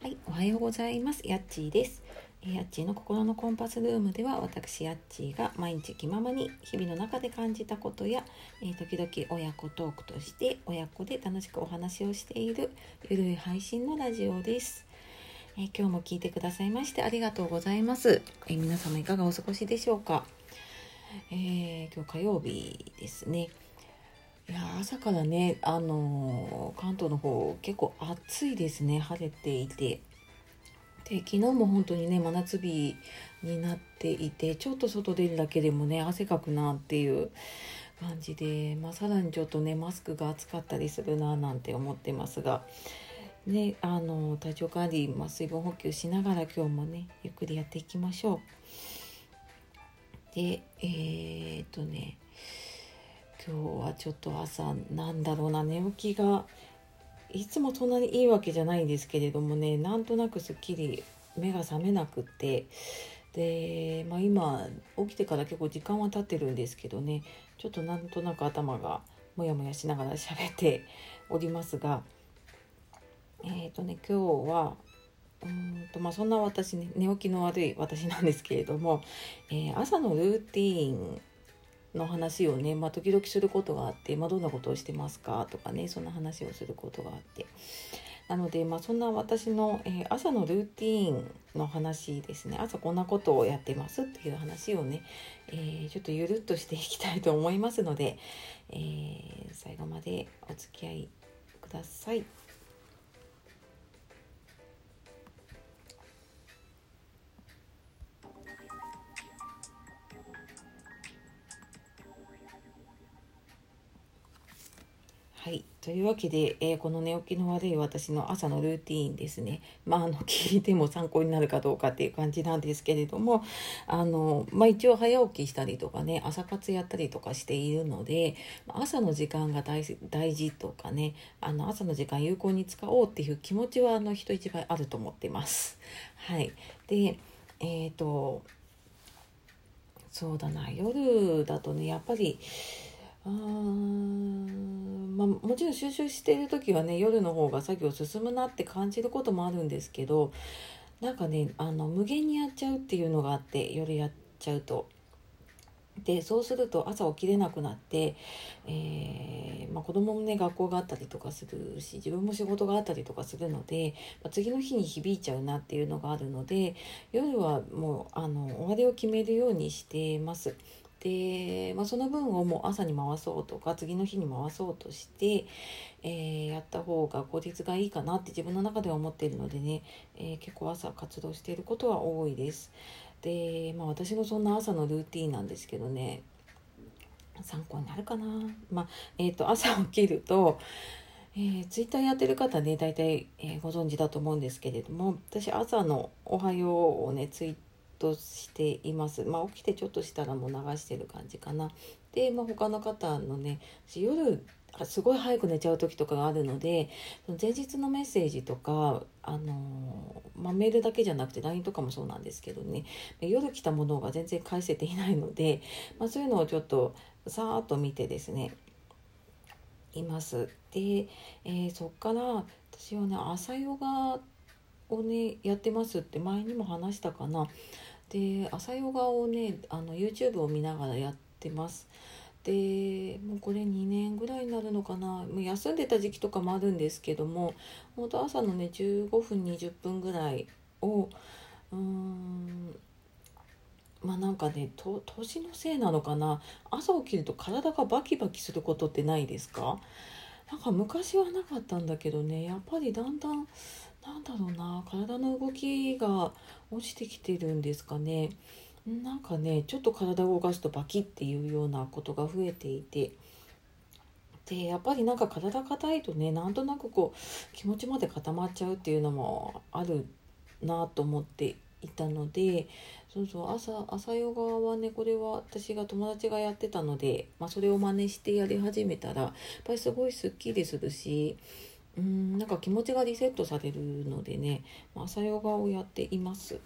はい、おはようございます。やっちーです。えやっちーの心のコンパスルームでは、私やっちーが毎日気ままに日々の中で感じたことや、えー時々親子トークとして親子で楽しくお話をしているゆるい配信のラジオです。えー今日も聞いてくださいましてありがとうございます。えー皆様いかがお過ごしでしょうか。えー今日火曜日ですね。いや朝からね、あのー関東の方結構暑いですね晴れていてで昨日も本当にね真夏日になっていてちょっと外出るだけでもね汗かくなっていう感じで、まあ、さらにちょっとねマスクが暑かったりするななんて思ってますが。ね、あの体調管理、まあ、水分補給しながら今日もねゆっくりやっていきましょう。でえー、っとね今日はちょっと朝なんだろうな寝起きがいつもそんなにいいわけじゃないんですけれどもねなんとなくすっきり目が覚めなくって。で、まあ、今起きてから結構時間は経ってるんですけどねちょっとなんとなく頭がモヤモヤしながら喋っておりますがえっ、とね今日はうんとまあそんな私ね寝起きの悪い私なんですけれども、えー朝のルーティーンの話をね、まあ、時々することがあって、まあ、どんなことをしてますかとかねそんな話をすることがあってなので、まあ、そんな私の、えー朝のルーティーンの話ですね朝こんなことをやってますっていう話をね、えーちょっとゆるっとしていきたいと思いますので、えー最後までお付き合いください。はい。というわけで、えーこの寝起きの悪い私の朝のルーティーンですね。まあ、あの、聞いても参考になるかどうかっていう感じなんですけれども、あの、まあ、一応早起きしたりとかね、朝活やったりとかしているので、朝の時間が大事とかね、あの、朝の時間有効に使おうっていう気持ちは、あの、人一倍あると思ってます。はい。で、えっ、と、そうだな、夜だとね、やっぱり、あまあ、もちろん収集している時はね夜の方が作業進むなって感じることもあるんですけどなんかねあの無限にやっちゃうっていうのがあって夜やっちゃうと。でそうすると朝起きれなくなって、えーまあ、子供もね学校があったりとかするし自分も仕事があったりとかするので、まあ、次の日に響いちゃうなっていうのがあるので夜はもうあの終わりを決めるようにしてます。で、まあ、その分をもう朝に回そうとか次の日に回そうとして、えーやった方が効率がいいかなって自分の中では思っているのでね、えー結構朝活動していることは多いです。で、まあ、私のそんな朝のルーティンなんですけどね参考になるかな、まあえー、と朝起きると、えー、ツイッターやってる方ね大体、えご存知だと思うんですけれども私朝の「おはよう」をねツイートしています。まあ、起きてちょっとしたらもう流してる感じかな。で、まあ、他の方のね夜すごい早く寝ちゃう時とかがあるので前日のメッセージとか、あのまあ、メールだけじゃなくて LINE とかもそうなんですけどね夜来たものが全然返せていないので、まあ、そういうのをちょっとさーっと見てですねいます。で、えーそっから私はね朝ヨガをねやってますって前にも話したかな。で朝ヨガをねあの YouTube を見ながらやってます。でもうこれ2年ぐらいになるのかな。もう休んでた時期とかもあるんですけども本当朝のね15分20分ぐらいをうーんまあなんかねと年のせいなのかな。朝起きると体がバキバキすることってないですか？なんか昔はなかったんだけどねやっぱりだんだんなんだろうな体の動きが落ちてきてるんですかね。なんかねちょっと体を動かすとバキっていうようなことが増えていて。でやっぱりなんか体硬いとねなんとなくこう気持ちまで固まっちゃうっていうのもあるなと思っていたのでそうそう朝朝ヨガはねこれは私が友達がやってたので、まあ、それを真似してやり始めたらやっぱりすごいすっきりするしうんなんか気持ちがリセットされるのでね朝ヨガをやっています。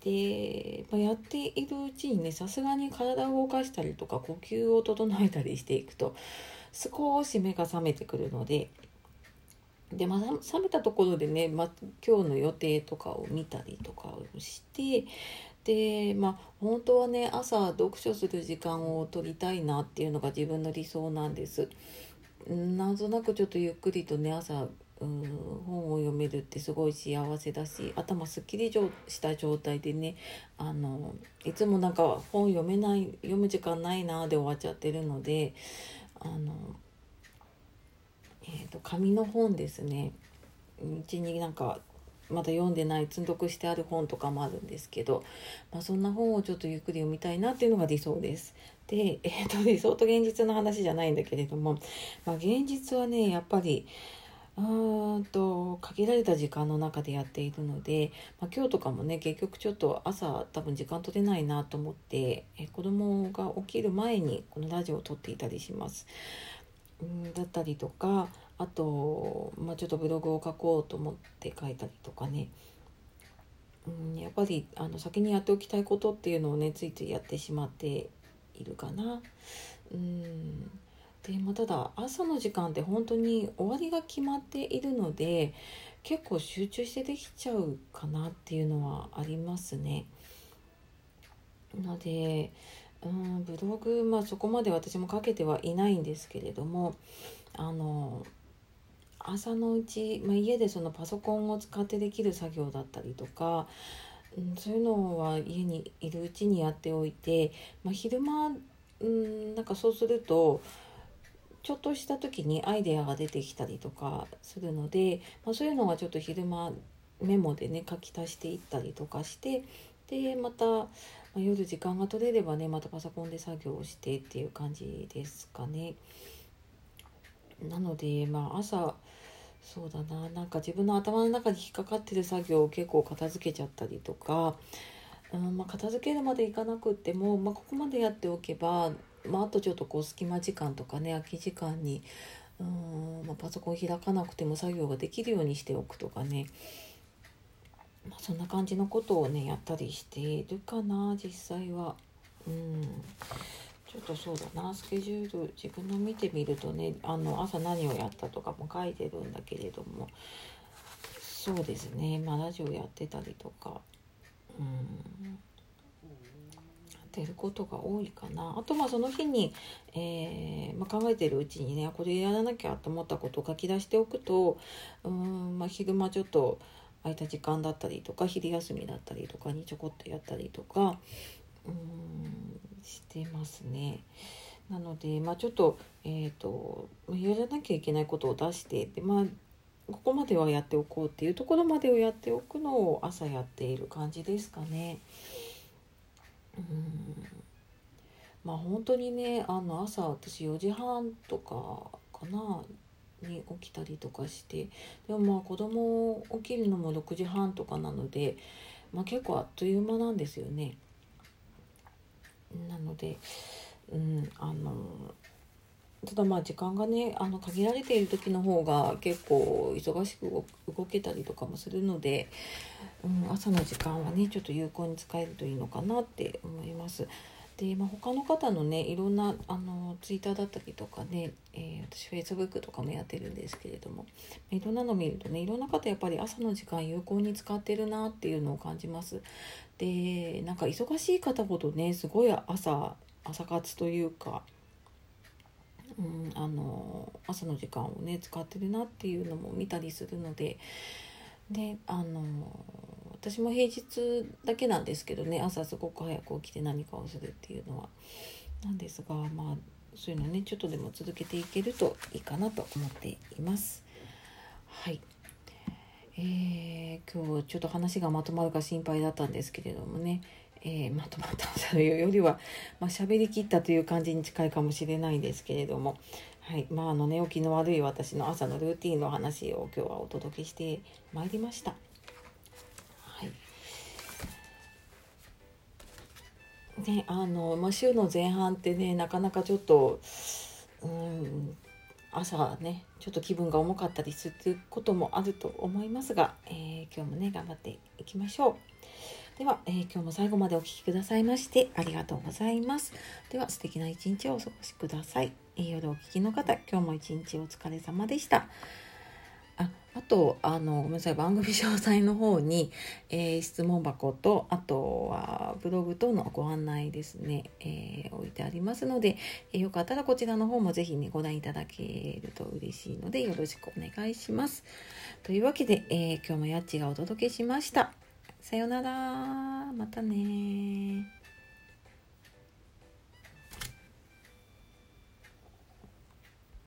で、ま、やっているうちにねさすがに体を動かしたりとか呼吸を整えたりしていくと少し目が覚めてくるのででまあ冷めたところでね、まあ、今日の予定とかを見たりとかをしてでまあ本当はね朝読書する時間を取りたいなっていうのが自分の理想なんです。なんとなくちょっとゆっくりとね朝うん本を読めるってすごい幸せだし頭すっきりした状態でねあのいつもなんか本読めない読む時間ないなで終わっちゃってるのであの、えーと、紙の本ですね。うちになんかまだ読んでない積読してある本とかもあるんですけど、まあ、そんな本をちょっとゆっくり読みたいなっていうのが理想です。で、えーと、理想と現実の話じゃないんだけれども、まあ、現実はねやっぱりうんと限られた時間の中でやっているので、まあ、今日とかもね結局ちょっと朝多分時間取れないなと思ってえ子供が起きる前にこのラジオを撮っていたりします。だったりとかあと、まあ、ちょっとブログを書こうと思って書いたりとかねうんやっぱりあの先にやっておきたいことっていうのをねついついやってしまっているかな。うんでまあ、ただ朝の時間って本当に終わりが決まっているので結構集中してできちゃうかなっていうのはありますね。のでうんブログ、まあ、そこまで私も書けてはいないんですけれどもあの朝のうち、まあ、家でそのパソコンを使ってできる作業だったりとか、うん、そういうのは家にいるうちにやっておいて、まあ、昼間うんなんかそうするとちょっとした時にアイデアが出てきたりとかするので、まあ、そういうのがちょっと昼間メモでね書き足していったりとかしてでまた、まあ、夜時間が取れればねまたパソコンで作業をしてっていう感じですかね。なのでまあ朝そうだななんか自分の頭の中に引っかかってる作業を結構片付けちゃったりとか、うんまあ、片付けるまでいかなくっても、まあ、ここまでやっておけばまあ、あとちょっとこう隙間時間とかね空き時間にうん、まあ、パソコン開かなくても作業ができるようにしておくとかね、まあ、そんな感じのことをねやったりしているかな実際は。うん。ちょっとそうだなスケジュール自分の見てみるとねあの朝何をやったとかも書いてるんだけれども。そうですねまあラジオやってたりとか。うん。てることが多いかな。あとまあその日に、えー、まあ、考えてるうちにねこれやらなきゃと思ったことを書き出しておくとうん、まあ、昼間ちょっと空いた時間だったりとか昼休みだったりとかにちょこっとやったりとかうんしてますね。なので、まあ、ちょっと,、えーと、とやらなきゃいけないことを出してで、まあ、ここまではやっておこうっていうところまでをやっておくのを朝やっている感じですかね。うんまあ本当にねあの朝私4時半とかかなに起きたりとかしてでもまあ子供起きるのも6時半とかなので、まあ、結構あっという間なんですよね。なので、うん、あのただまあ時間がねあの限られている時の方が結構忙しく動けたりとかもするので、うん、朝の時間はねちょっと有効に使えるといいのかなって思います。で、まあ、他の方のねいろんなあのツイッターだったりとかね、えー、私フェイスブックとかもやってるんですけれどもいろんなの見るとねいろんな方やっぱり朝の時間有効に使ってるなっていうのを感じます。でなんか忙しい方ほどねすごい朝朝活というかうん、あの朝の時間をね使ってるなっていうのも見たりするのでであの私も平日だけなんですけどね朝すごく早く起きて何かをするっていうのは。なんですがまあそういうのねちょっとでも続けていけるといいかなと思っています。はい。えー、今日ちょっと話がまとまるか心配だったんですけれどもね。えー、まとまったというよりは、まあ、喋りきったという感じに近いかもしれないんですけれども、はい。まあ、あの寝起きの悪い私の朝のルーティンの話を今日はお届けしてまいりました。ねあのまあ、週の前半ってねなかなかちょっとうん朝ねちょっと気分が重かったりすることもあると思いますが、えー、今日もね頑張っていきましょう。では、えー、今日も最後までお聴きくださいましてありがとうございます。では素敵な一日をお過ごしください。えー、夜お聴きの方、今日も一日お疲れ様でした。あ、とあのごめんなさい番組詳細の方に、えー、質問箱とあとはブログ等のご案内ですね、えー、置いてありますので、えー、よかったらこちらの方もぜひねご覧いただけると嬉しいのでよろしくお願いします。というわけで、え今日もやっちがお届けしました。さようなら。またね